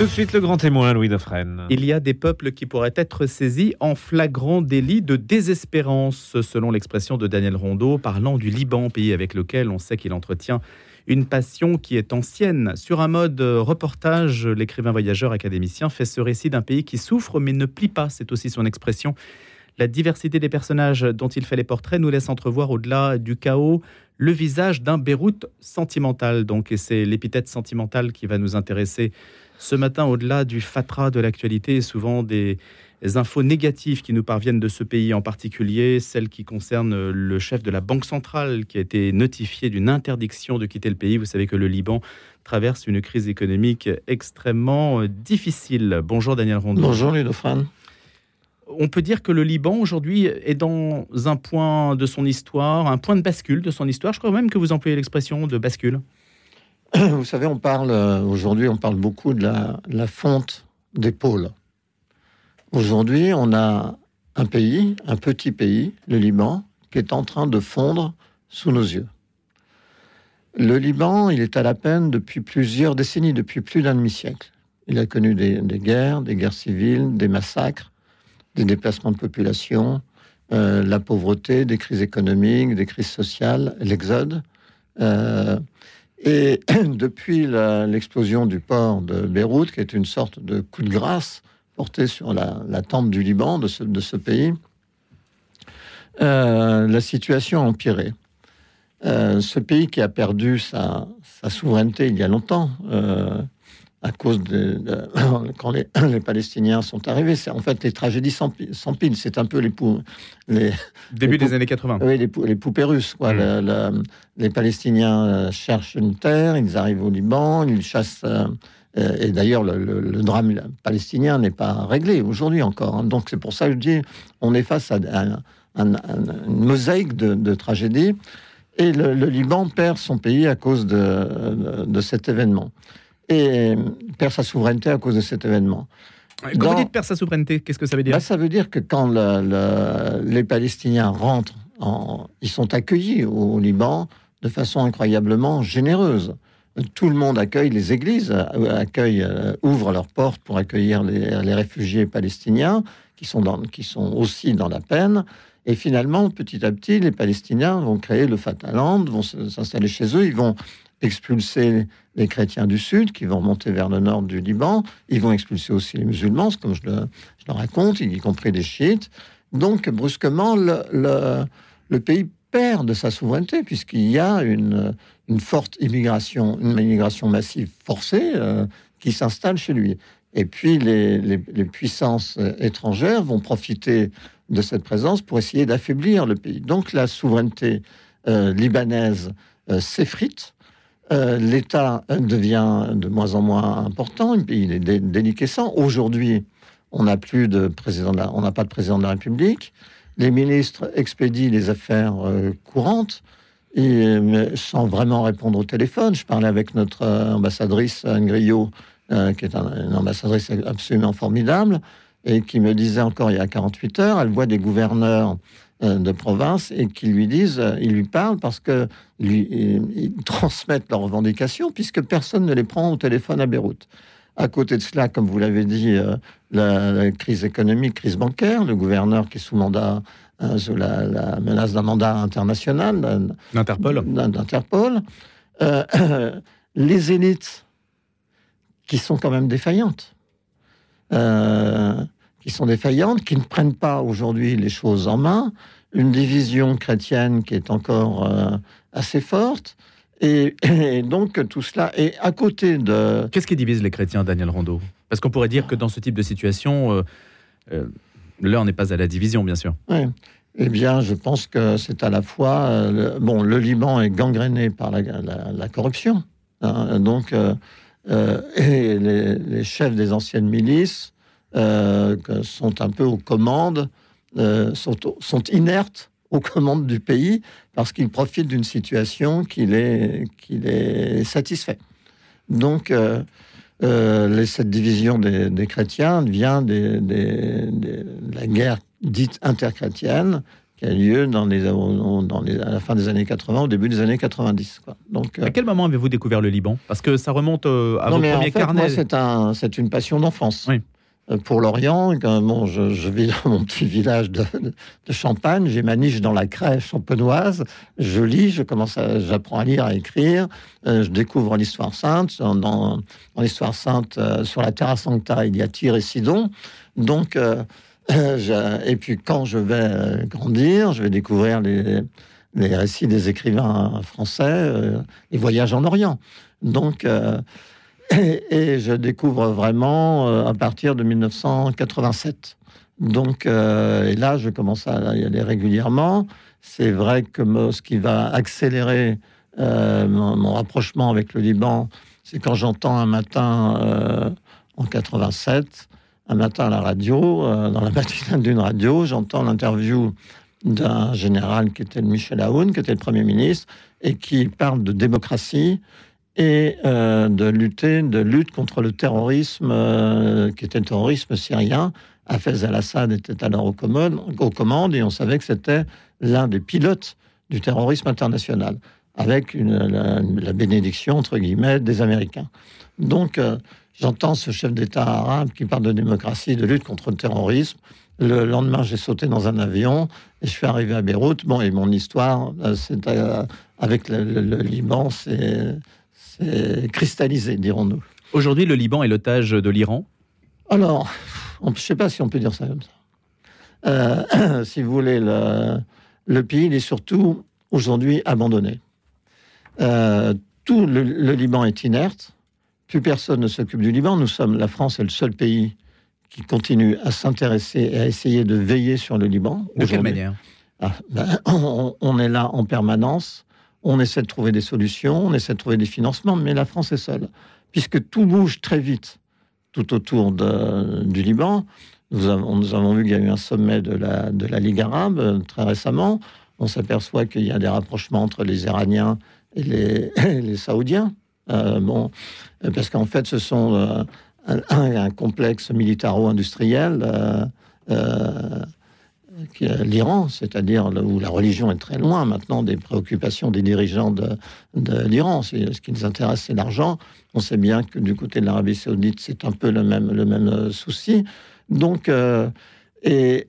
Tout de suite, le grand témoin, Louis Dauphren. Il y a des peuples qui pourraient être saisis en flagrant délit de désespérance, selon l'expression de Daniel Rondeau, parlant du Liban, pays avec lequel on sait qu'il entretient une passion qui est ancienne. Sur un mode reportage, l'écrivain voyageur académicien fait ce récit d'un pays qui souffre mais ne plie pas, c'est aussi son expression. La diversité des personnages dont il fait les portraits nous laisse entrevoir au-delà du chaos le visage d'un Beyrouth sentimental. Donc, et c'est l'épithète sentimentale qui va nous intéresser ce matin, au-delà du fatras de l'actualité, souvent des infos négatives qui nous parviennent de ce pays, en particulier celles qui concernent le chef de la Banque centrale qui a été notifié d'une interdiction de quitter le pays. Vous savez que le Liban traverse une crise économique extrêmement difficile. Bonjour Daniel Rondeau. Bonjour Ludofran. On peut dire que le Liban aujourd'hui est dans un point de son histoire, un point de bascule de son histoire. Je crois même que vous employez l'expression de bascule. Vous savez, on parle euh, aujourd'hui, on parle beaucoup de la, fonte des pôles. Aujourd'hui, on a un pays, un petit pays, le Liban, qui est en train de fondre sous nos yeux. Le Liban, il est à la peine depuis plusieurs décennies, depuis plus d'un demi-siècle. Il a connu des, guerres, des guerres civiles, des massacres, des déplacements de population, euh, la pauvreté, des crises économiques, des crises sociales, l'exode. Euh, et depuis l'explosion du port de Beyrouth, qui est une sorte de coup de grâce porté sur la, tempe du Liban, de ce, de ce pays, euh, la situation a empiré. Euh, ce pays qui a perdu sa, sa, souveraineté il y a longtemps, euh, à cause de, quand les, les, Palestiniens sont arrivés. C'est en fait les tragédies s'empilent. C'est un peu les, les début des années 80. Oui, les, les poupées russes. Quoi. Mm. les Palestiniens euh, cherchent une terre, ils arrivent au Liban, ils chassent. Euh, euh, et d'ailleurs, le, drame palestinien n'est pas réglé aujourd'hui encore. Hein. Donc c'est pour ça que je dis, on est face à, une mosaïque de, tragédies. Et le, Liban perd son pays à cause de, de cet événement et perd sa souveraineté à cause de cet événement. Quand vous dites perd sa souveraineté, qu'est-ce que ça veut dire? Bah, Ça veut dire que quand les Palestiniens rentrent, en, ils sont accueillis au, Liban de façon incroyablement généreuse. Tout le monde accueille, les églises euh, accueillent, euh, ouvrent leurs portes pour accueillir les, réfugiés palestiniens qui sont, dans, qui sont aussi dans la peine. Et finalement, petit à petit, les Palestiniens vont créer le Fataland, vont s'installer chez eux, ils vont expulser les chrétiens du sud qui vont remonter vers le nord du Liban. Ils vont expulser aussi les musulmans, comme je le, raconte, y compris les chiites. Donc, brusquement, le, pays perd de sa souveraineté puisqu'il y a une, forte immigration, une immigration massive forcée euh, qui s'installe chez lui. Et puis, les, puissances étrangères vont profiter de cette présence pour essayer d'affaiblir le pays. Donc, la souveraineté euh, libanaise euh, s'effrite euh, l'État devient de moins en moins important, il est déliquescent. Aujourd'hui, on n'a plus de président, on n'a pas de président de la République. Les ministres expédient les affaires euh, courantes et, sans vraiment répondre au téléphone. Je parlais avec notre euh, ambassadrice Anne Griot, qui est une ambassadrice absolument formidable, et qui me disait encore il y a 48 heures, elle voit des gouverneurs de province et qui lui disent, euh, ils lui parlent parce que lui, ils transmettent leurs revendications puisque personne ne les prend au téléphone à Beyrouth. À côté de cela, comme vous l'avez dit, euh, la, crise économique, crise bancaire, le gouverneur qui est sous mandat, sous la, menace d'un mandat international, d'Interpol, d'Interpol, les élites qui sont quand même défaillantes qui sont défaillantes, qui ne prennent pas aujourd'hui les choses en main, une division chrétienne qui est encore euh, assez forte. Et, donc tout cela est à côté de... Qu'est-ce qui divise les chrétiens, Daniel Rondeau? Parce qu'on pourrait dire que dans ce type de situation, euh, euh, l'heure n'est pas à la division, bien sûr. Oui. Eh bien, je pense que c'est à la fois... le, bon, le Liban est gangréné par la, corruption. Hein, donc, et les, les, chefs des anciennes milices euh, sont un peu aux commandes, euh, sont, sont, inertes aux commandes du pays parce qu'ils profitent d'une situation qui les, qui les satisfait. Donc, euh, cette division des, chrétiens vient de la guerre dite interchrétienne qui a lieu dans les, dans les, à la fin des années 80, au début des années 90. Quoi. Donc, à quel moment avez-vous découvert le Liban? Parce que ça remonte à non, vos mais premiers en fait, carnets. c'est un, une passion d'enfance. Oui. Euh, pour l'Orient. Bon, je, vis dans mon petit village de, Champagne, j'ai ma niche dans la crèche champenoise, je lis, je commence j'apprends à lire, à écrire, euh, je découvre l'histoire sainte. Dans, l'histoire sainte, euh, sur la Terra Sancta, il y a Tyr et Sidon. Donc, et puis quand je vais grandir, je vais découvrir les récits des écrivains français, les voyages en Orient. Donc, et, je découvre vraiment euh, à partir de 1987. Donc, euh, et là, je commence à y aller régulièrement. C'est vrai que ce qui va accélérer euh, mon, rapprochement avec le Liban, c'est quand j'entends un matin en 87, un matin à la radio, dans la matinale d'une radio, j'entends l'interview d'un général qui était Michel Aoun, qui était le Premier ministre, et qui parle de démocratie et euh, de lutter, de lutte contre le terrorisme, euh, qui était le terrorisme syrien. Hafez al-Assad était alors aux commandes, et on savait que c'était l'un des pilotes du terrorisme international, avec la, bénédiction, entre guillemets, des Américains. Donc, euh, j'entends ce chef d'État arabe qui parle de démocratie, de lutte contre le terrorisme. Le lendemain, j'ai sauté dans un avion et je suis arrivé à Beyrouth. Bon, et mon histoire, c'est avec le Liban, c'est cristallisé, dirons-nous. Aujourd'hui, le Liban est l'otage de l'Iran? Alors, je ne sais pas si on peut dire ça comme ça. Euh, si vous voulez, le, pays, il est surtout aujourd'hui abandonné. Euh, tout le, Liban est inerte. Plus personne ne s'occupe du Liban. Nous sommes, la France est le seul pays qui continue à s'intéresser et à essayer de veiller sur le Liban. De quelle manière? Ah, ben, on, est là en permanence on essaie de trouver des solutions, on essaie de trouver des financements, mais la France est seule, puisque tout bouge très vite tout autour du Liban. Nous avons, vu qu'il y a eu un sommet de la, de la Ligue arabe euh, très récemment. On s'aperçoit qu'il y a des rapprochements entre les Iraniens et les, Saoudiens. Euh, bon, parce qu'en fait, ce sont euh, un, complexe militaro-industriel l'Iran, c'est-à-dire où la religion est très loin maintenant des préoccupations des dirigeants de, l'Iran. Ce qui nous intéresse, c'est l'argent. On sait bien que du côté de l'Arabie saoudite, c'est un peu le même, le même euh, souci. Donc, euh,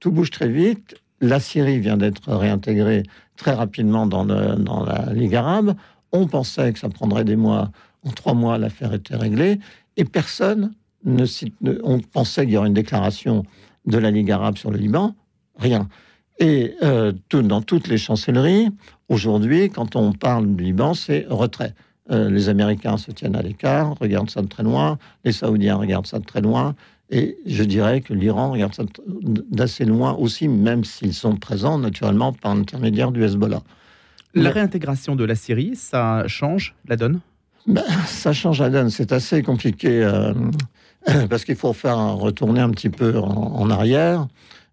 tout bouge très vite. La Syrie vient d'être réintégrée très rapidement dans, la Ligue arabe. On pensait que ça prendrait des mois. En trois mois, l'affaire était réglée. Et personne ne, on pensait qu'il y aurait une déclaration de la Ligue arabe sur le Liban Rien. Et euh, tout, dans toutes les chancelleries, aujourd'hui, quand on parle du Liban, c'est retrait. Euh, les Américains se tiennent à l'écart, regardent ça de très loin, les Saoudiens regardent ça de très loin, et je dirais que l'Iran regarde ça d'assez loin aussi, même s'ils sont présents naturellement par l'intermédiaire du Hezbollah. La réintégration de la Syrie, ça change la donne? Ben, Ça change la donne, c'est assez compliqué. Euh, parce qu'il faut faire retourner un petit peu en, arrière.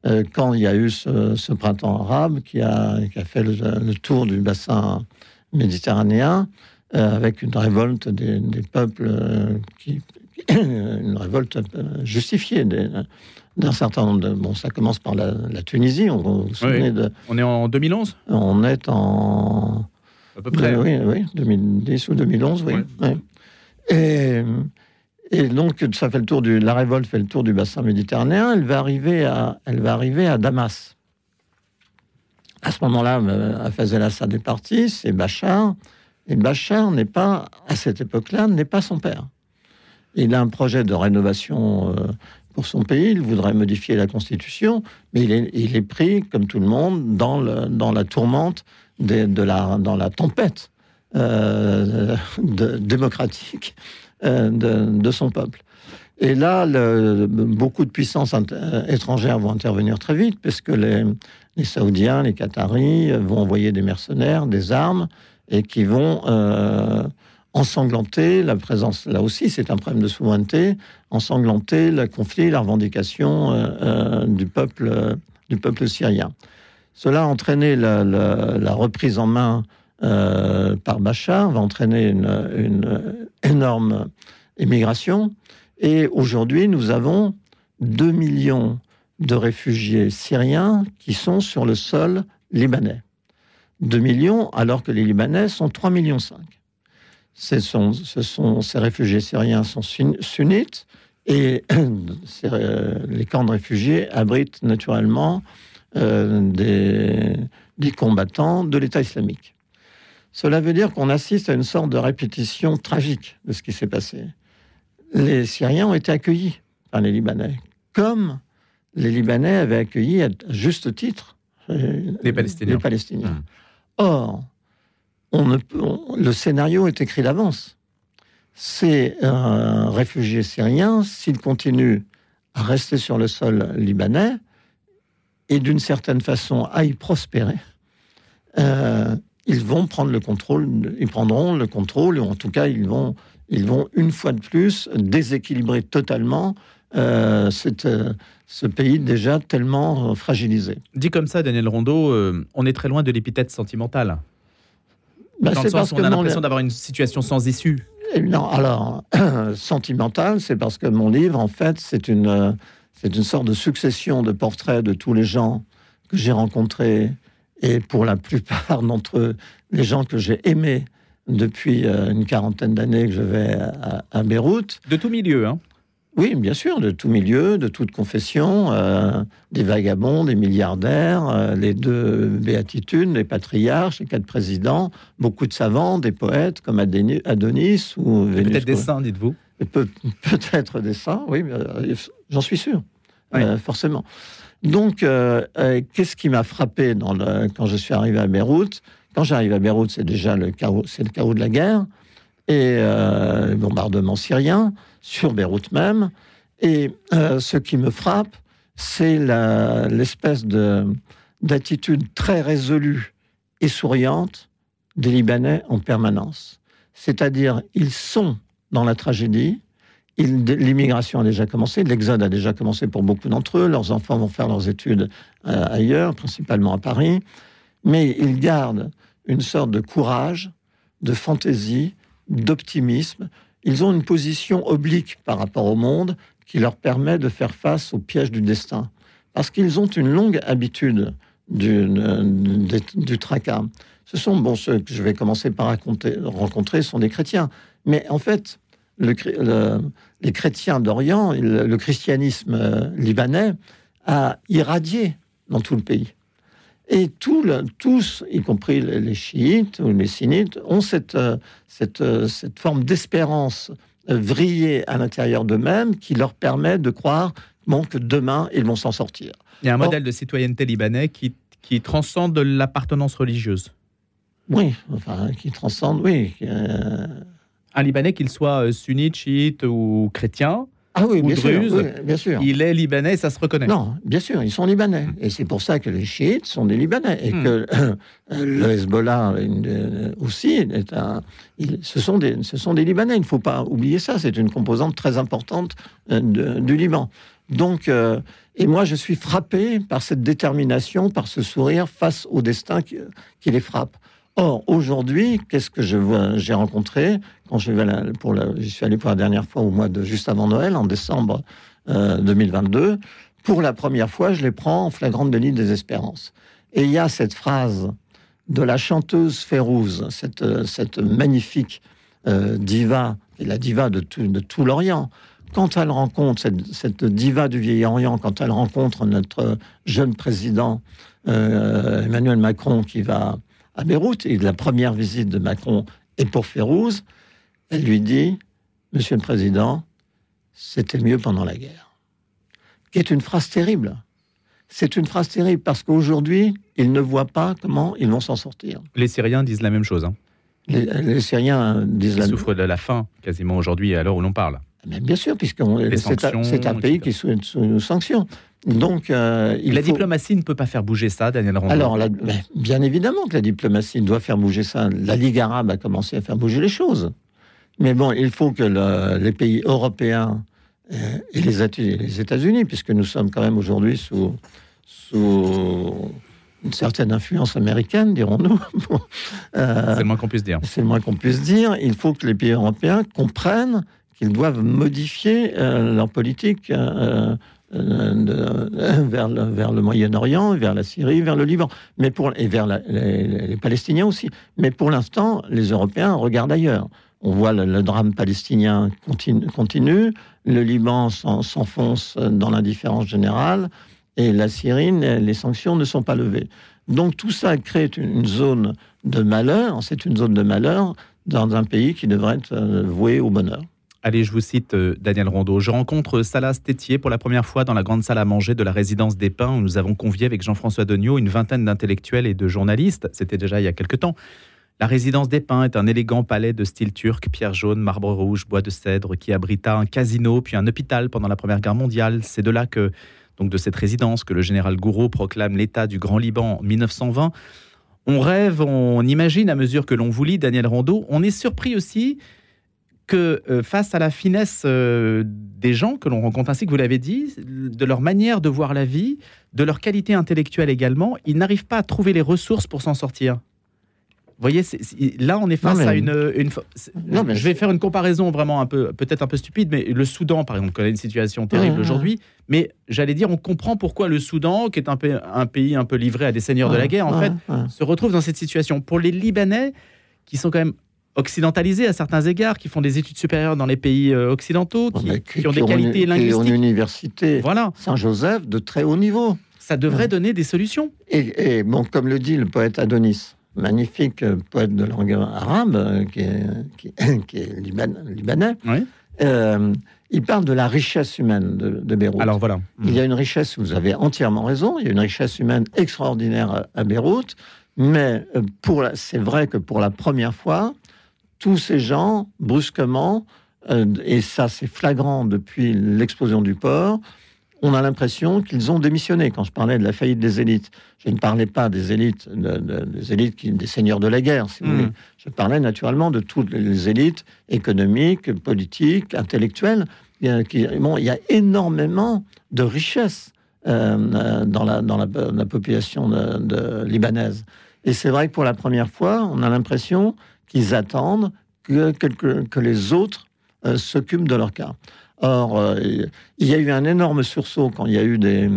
Euh, quand il y a eu ce, printemps arabe qui a, fait le, tour du bassin méditerranéen, euh, avec une révolte des, peuples qui, une révolte justifiée d'un certain nombre de. Bon, ça commence par la, Tunisie. On, de, on est en 2011 On est en. À peu près. oui, oui, 2010 ou 2011, oui. Et, et donc, ça fait le tour du, la révolte fait le tour du bassin méditerranéen. Elle va arriver à, elle va arriver à Damas. À ce moment-là, euh, Hafez el-Assad est parti, c'est Bachar. Et Bachar n'est pas, à cette époque-là, n'est pas son père. Il a un projet de rénovation euh, son pays. Il voudrait modifier la constitution, mais il est, pris, comme tout le monde, dans, le, dans la tourmente, de, la, dans la tempête euh, démocratique euh, de, son peuple. Et là, beaucoup de puissances euh, étrangères vont intervenir très vite, parce que les, Saoudiens, les Qataris vont envoyer des mercenaires, des armes, et qui vont ensanglanter la présence, là aussi c'est un problème de souveraineté, ensanglanter le conflit, la revendication du, peuple, du peuple syrien. Cela a entraîné la, reprise en main euh, par Bachar va entraîner une, énorme émigration. Et aujourd'hui, nous avons 2 millions de réfugiés syriens qui sont sur le sol libanais. 2 millions, alors que les Libanais sont 3 millions 5. Ce sont, ce sont, ces réfugiés syriens sont sunnites et les camps de réfugiés abritent naturellement euh, des, des combattants de l'État islamique. Cela veut dire qu'on assiste à une sorte de répétition tragique de ce qui s'est passé. Les Syriens ont été accueillis par les Libanais, comme les Libanais avaient accueilli à juste titre euh, les Palestiniens. Les Palestiniens. Mmh. Or, on ne peut, le scénario est écrit d'avance. C'est un réfugié syrien, s'il continue à rester sur le sol libanais et d'une certaine façon à y prospérer, euh, ils vont prendre le contrôle, ils prendront le contrôle, ou en tout cas, ils vont, ils vont une fois de plus déséquilibrer totalement euh, euh, ce pays déjà tellement fragilisé. Dit comme ça, Daniel Rondeau, euh, on est très loin de l'épithète sentimentale. Bah, Dans le sens où on a l'impression d'avoir une situation sans issue. Eh, non, alors, sentimental, c'est parce que mon livre, en fait, c'est une, c'est une sorte de succession de portraits de tous les gens que j'ai rencontrés et pour la plupart d'entre eux, les gens que j'ai aimés depuis euh, une quarantaine d'années que je vais à, Beyrouth. De tout milieu, hein oui, bien sûr, de tout milieu, de toute confession, euh, des vagabonds, des milliardaires, euh, les deux béatitudes, les patriarches, les quatre présidents, beaucoup de savants, des poètes comme Adonis ou Peut-être des saints, dites-vous. Peut-être des saints, oui, j'en suis sûr, forcément. Donc, euh, euh, qu'est-ce qui m'a frappé dans le, quand je suis arrivé à Beyrouth? Quand j'arrive à Beyrouth, c'est déjà le chaos, c'est le chaos de la guerre. Et euh, le bombardement syrien sur Beyrouth même. Et ce qui me frappe, c'est l'espèce de d'attitude très résolue et souriante des Libanais en permanence. C'est-à-dire, ils sont dans la tragédie, L'immigration a déjà commencé, l'exode a déjà commencé pour beaucoup d'entre eux. Leurs enfants vont faire leurs études euh, ailleurs, principalement à Paris. Mais ils gardent une sorte de courage, de fantaisie, d'optimisme. Ils ont une position oblique par rapport au monde qui leur permet de faire face aux pièges du destin. Parce qu'ils ont une longue habitude du, du, tracas. Ce sont, bon, ceux que je vais commencer par raconter, rencontrer sont des chrétiens. Mais en fait, le, les chrétiens d'Orient, le, christianisme euh, libanais, a irradié dans tout le pays. Et tous, y compris les, chiites ou les sunnites, ont cette, euh, cette, euh, cette forme d'espérance vrillée à l'intérieur d'eux-mêmes qui leur permet de croire bon, que demain, ils vont s'en sortir. Il y a un modèle de citoyenneté libanais qui, qui transcende l'appartenance religieuse. Oui, enfin, qui transcende, oui un Libanais, qu'il soit euh, sunnite, chiite ou chrétien, ah oui, bien, sûr, bien sûr. Il est libanais, ça se reconnaît. Non, bien sûr, ils sont libanais. Et c'est pour ça que les chiites sont des libanais. Et hmm. que euh, le Hezbollah euh, aussi, est un, ce, sont des, ce sont des libanais. Il ne faut pas oublier ça. C'est une composante très importante du Liban. Donc, et moi, je suis frappé par cette détermination, par ce sourire face au destin qui, qui les frappe. Or, aujourd'hui, qu'est-ce que J'ai rencontré, quand je, je suis allé pour la dernière fois au mois de juste avant Noël, en décembre 2022, euh, pour la première fois, je les prends en flagrante délit des espérances. Et il y a cette phrase de la chanteuse Férouz, cette, magnifique euh, diva, et la diva de tout, l'Orient, quand elle rencontre cette, diva du vieil Orient, quand elle rencontre notre jeune président euh, Emmanuel Macron qui va à Beyrouth, et la première visite de Macron est pour Férouz, elle lui dit, Monsieur le Président, c'était mieux pendant la guerre. Qui est une phrase terrible. C'est une phrase terrible parce qu'aujourd'hui, ils ne voient pas comment ils vont s'en sortir. Les Syriens disent la même chose. Hein. Les, Syriens disent ils souffrent de la faim quasiment aujourd'hui à l'heure où l'on parle. Mais bien sûr, puisque c'est un, pays qui est sous, sous sanctions. Donc, euh, la diplomatie ne peut pas faire bouger ça, Daniel Rondeau. Alors, bien évidemment que la diplomatie doit faire bouger ça. La Ligue arabe a commencé à faire bouger les choses. Mais bon, il faut que les pays européens euh, et les, les États-Unis, puisque nous sommes quand même aujourd'hui sous, sous une certaine influence américaine, dirons-nous. Euh, c'est le moins qu'on puisse dire. C'est le moins qu'on puisse dire. Il faut que les pays européens comprennent qu'ils doivent modifier leur politique euh, vers le, vers le Moyen-Orient, vers la Syrie, vers le Liban, mais pour, et vers les, Palestiniens aussi. Mais pour l'instant, les Européens regardent ailleurs. On voit le, drame palestinien continue, le Liban s'enfonce dans l'indifférence générale, et la Syrie, les sanctions ne sont pas levées. Donc tout ça crée une zone de malheur, c'est une zone de malheur dans un pays qui devrait être euh, voué au bonheur. Allez, je vous cite euh, Daniel Rondeau. Je rencontre Salas Tétier pour la première fois dans la grande salle à manger de la résidence des Pins où nous avons convié avec Jean-François Degnaud une vingtaine d'intellectuels et de journalistes. C'était déjà il y a quelque temps. La résidence des Pins est un élégant palais de style turc, pierre jaune, marbre rouge, bois de cèdre, qui abrita un casino puis un hôpital pendant la Première Guerre mondiale. C'est de là que, donc de cette résidence, que le général Gouraud proclame l'État du Grand Liban en 1920. On rêve, on imagine à mesure que l'on vous lit, Daniel Rondeau. On est surpris aussi que euh, face à la finesse euh, des gens que l'on rencontre, ainsi que vous l'avez dit, de leur manière de voir la vie, de leur qualité intellectuelle également, ils n'arrivent pas à trouver les ressources pour s'en sortir. Vous voyez, là, on est face à une. non, mais je vais faire une comparaison vraiment un peu, peut-être un peu stupide, mais le Soudan, par exemple, connaît une situation terrible aujourd'hui. Mais j'allais dire, on comprend pourquoi le Soudan, qui est un, un pays un peu livré à des seigneurs de la guerre, en fait, se retrouve dans cette situation. Pour les Libanais, qui sont quand même occidentalisés à certains égards, qui font des études supérieures dans les pays euh, occidentaux, qui, ont des qualités linguistiques. Qui une université voilà. Saint-Joseph de très haut niveau. Ça devrait donner des solutions. Et, bon, comme le dit le poète Adonis, magnifique poète de langue arabe, euh, qui est, qui, est libanais, euh, il parle de la richesse humaine de, Beyrouth. Alors voilà. Il y a une richesse, vous avez entièrement raison, il y a une richesse humaine extraordinaire à, Beyrouth, mais c'est vrai que pour la première fois, tous ces gens, brusquement, euh, et ça c'est flagrant depuis l'explosion du port, on a l'impression qu'ils ont démissionné. Quand je parlais de la faillite des élites, je ne parlais pas des élites, des élites qui, des seigneurs de la guerre, si vous hmm. voulez. Je parlais naturellement de toutes les élites économiques, politiques, intellectuelles. Il y a, il y a énormément de richesses euh, dans, la, dans la, population de, libanaise. Et c'est vrai que pour la première fois, on a l'impression qu'ils attendent que, que, les autres euh, s'occupent de leur cas. Or, euh, il y a eu un énorme sursaut quand il y a eu des,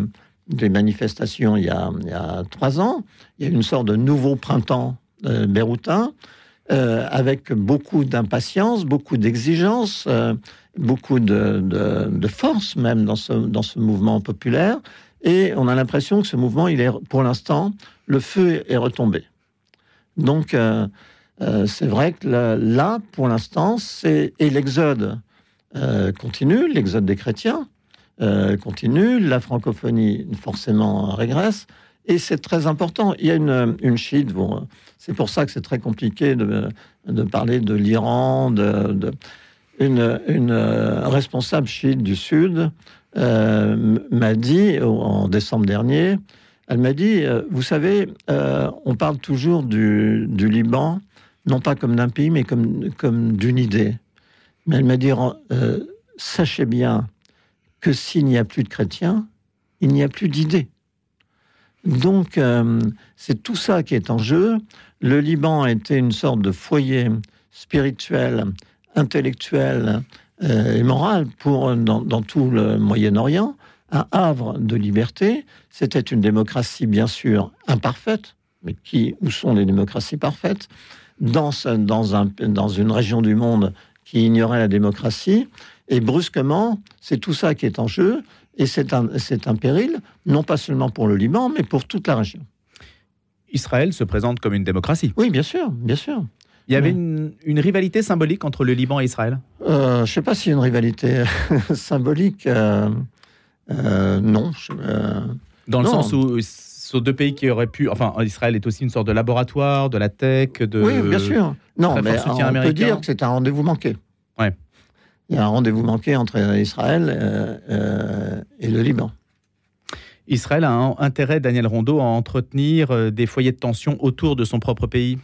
manifestations il y, a, il y, a, trois ans. Il y a eu une sorte de nouveau printemps euh, béroutin, avec beaucoup d'impatience, beaucoup d'exigence, beaucoup de, de, de, force même dans ce, dans ce mouvement populaire. Et on a l'impression que ce mouvement, il est, pour l'instant, le feu est retombé. Donc, euh, c'est vrai que là, pour l'instant, c'est et l'exode euh, continue, l'exode des chrétiens euh, continue, la francophonie forcément régresse, et c'est très important. Il y a une, une c'est pour ça que c'est très compliqué de, de, parler de l'Iran, une, une, responsable chiite du Sud m'a dit en décembre dernier, elle m'a dit, vous savez, on parle toujours du, du Liban non pas comme d'un pays, mais comme, comme d'une idée. Mais elle m'a dit, euh, sachez bien que s'il n'y a plus de chrétiens, il n'y a plus d'idées. Donc, euh, c'est tout ça qui est en jeu. Le Liban a été une sorte de foyer spirituel, intellectuel euh, et moral pour, dans, dans tout le Moyen-Orient, un havre de liberté. C'était une démocratie, bien sûr, imparfaite, mais qui, où sont les démocraties parfaites? Dans, dans, un, dans une région du monde qui ignorait la démocratie. Et brusquement, c'est tout ça qui est en jeu. Et c'est un, un péril, non pas seulement pour le Liban, mais pour toute la région. Israël se présente comme une démocratie. Oui, bien sûr, bien sûr. Il y avait une, une, rivalité symbolique entre le Liban et Israël? Euh, Je ne sais pas a une rivalité symbolique. Euh, euh, non. Dans le sens où sont deux pays qui auraient pu. Enfin, Israël est aussi une sorte de laboratoire, de la tech, de. Oui, bien sûr. Non, mais on peut dire que c'est un rendez-vous manqué. Ouais. Il y a un rendez-vous manqué entre Israël euh, euh, et le Liban. Israël a un intérêt, Daniel Rondeau, à entretenir euh, des foyers de tension autour de son propre pays.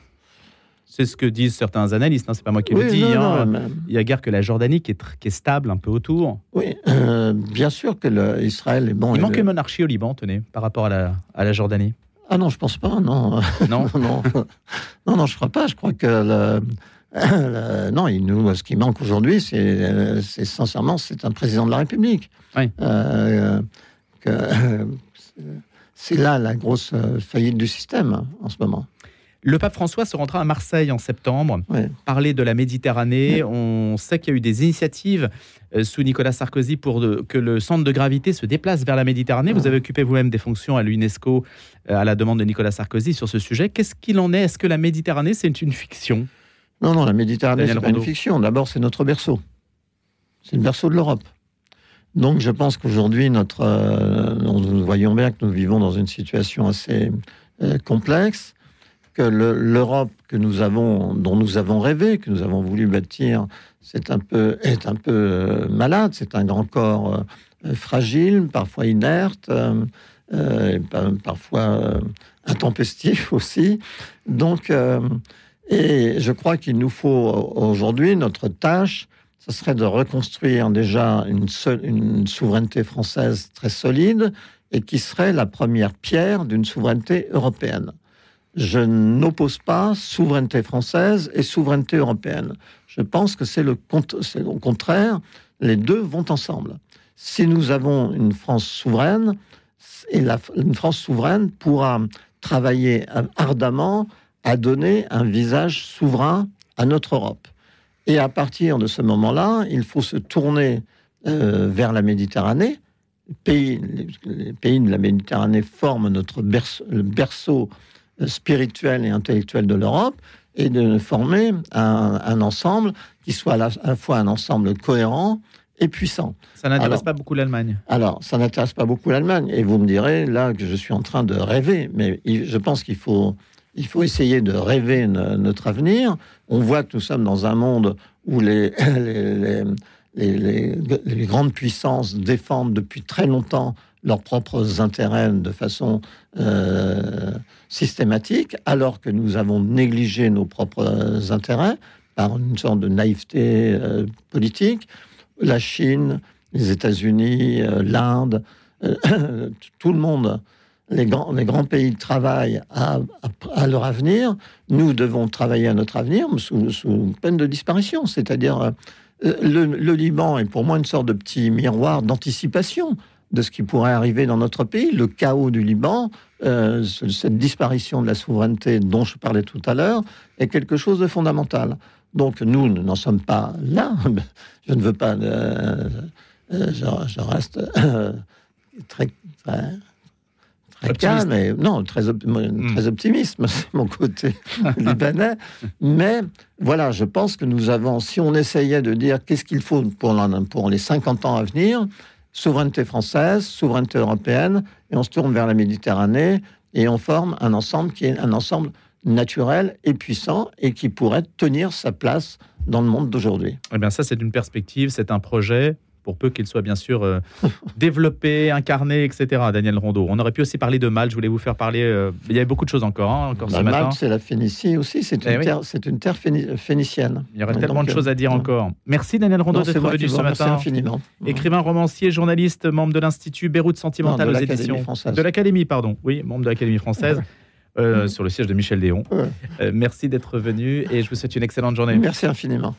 C'est ce que disent certains analystes, hein, c'est pas moi qui le dis. Hein. Il y a guère que la Jordanie qui est, qui est stable un peu autour. Oui, euh, bien sûr que l'Israël est bon. Il manque une monarchie au Liban, tenez, par rapport à la, à la Jordanie. Ah non, je pense pas, non. Non, non, non, non, je crois pas. Je crois que non, il nous, ce qui manque aujourd'hui, c'est, sincèrement, c'est un président de la République. Oui. Euh, que, euh, c'est là la grosse euh, faillite du système hein, en ce moment. Le pape François se rendra à Marseille en septembre. Oui. Parler de la Méditerranée. On sait qu'il y a eu des initiatives euh, sous Nicolas Sarkozy pour que le centre de gravité se déplace vers la Méditerranée. Vous Ouais. avez occupé vous-même des fonctions à l'UNESCO euh, à la demande de Nicolas Sarkozy sur ce sujet. Qu'est-ce qu'il en est? Est-ce que la Méditerranée, c'est une fiction? Non, non, la Méditerranée, c'est pas une fiction. D'abord, c'est notre berceau. C'est le berceau de l'Europe. Donc, je pense qu'aujourd'hui, notre, euh, nous nous voyons bien que nous vivons dans une situation assez euh, complexe, que le- l'Europe que nous avons, dont nous avons rêvé, que nous avons voulu bâtir, est un peu euh, malade. C'est un grand corps euh, fragile, parfois inerte, euh, parfois intempestif aussi. Donc, et je crois qu'il nous faut aujourd'hui, notre tâche, ce serait de reconstruire déjà une souveraineté française très solide et qui serait la première pierre d'une souveraineté européenne. Je n'oppose pas souveraineté française et souveraineté européenne. Je pense que c'est le au contraire, les deux vont ensemble. Si nous avons une France souveraine, une France souveraine pourra travailler ardemment à donner un visage souverain à notre Europe. Et à partir de ce moment-là, il faut se tourner euh, vers la Méditerranée. Les pays, de la Méditerranée forment notre le berceau euh, spirituel et intellectuel de l'Europe et de former un, un ensemble qui soit à la, à la fois un ensemble cohérent et puissant. Ça n'intéresse pas beaucoup l'Allemagne. Alors, ça n'intéresse pas beaucoup l'Allemagne. Et vous me direz là que je suis en train de rêver, mais je pense qu'il faut, il faut essayer de rêver no- notre avenir. On voit que nous sommes dans un monde où les- les grandes puissances défendent depuis très longtemps leurs propres intérêts de façon euh, systématique, alors que nous avons négligé nos propres intérêts par une sorte de naïveté euh, politique. La Chine, les États-Unis, euh, l'Inde, tout le monde, les grands, les grands pays travaillent à, leur avenir. Nous devons travailler à notre avenir sous, peine de disparition. C'est-à-dire, le, le Liban est pour moi une sorte de petit miroir d'anticipation de ce qui pourrait arriver dans notre pays. Le chaos du Liban, euh, ce- cette disparition de la souveraineté dont je parlais tout à l'heure, est quelque chose de fondamental. Donc nous n'en sommes pas là. Je ne veux pas. euh, euh, je, je reste très, très, calme et non très op- Mm. très optimiste. C'est mon côté libanais. Mais voilà, je pense que nous avons. Si on essayait de dire qu'est-ce qu'il faut pour les 50 ans à venir, souveraineté française, souveraineté européenne, et on se tourne vers la Méditerranée et on forme un ensemble qui est un ensemble naturel et puissant et qui pourrait tenir sa place dans le monde d'aujourd'hui. Eh bien, ça, c'est une perspective, c'est un projet, pour peu qu'il soit bien sûr euh, développé, incarné, etc. Daniel Rondeau. On aurait pu aussi parler de Malte. Je voulais vous faire parler. euh, il y avait beaucoup de choses encore, hein, encore ce Bah, matin. Malte, c'est la Phénicie aussi, c'est Eh une, oui. terre, c'est une terre phéni- phénicienne. Il y aurait Donc, tellement de euh, choses à dire encore. Merci Daniel Rondeau d'être venu ce matin. infiniment. Écrivain, romancier, journaliste, membre de l'Institut Beyrouth Sentimental aux éditions. française. De l'Académie, pardon. Oui, membre de l'Académie française, euh, sur le siège de Michel Déon. Ouais. Euh, merci d'être venu et je vous souhaite une excellente journée. Merci infiniment.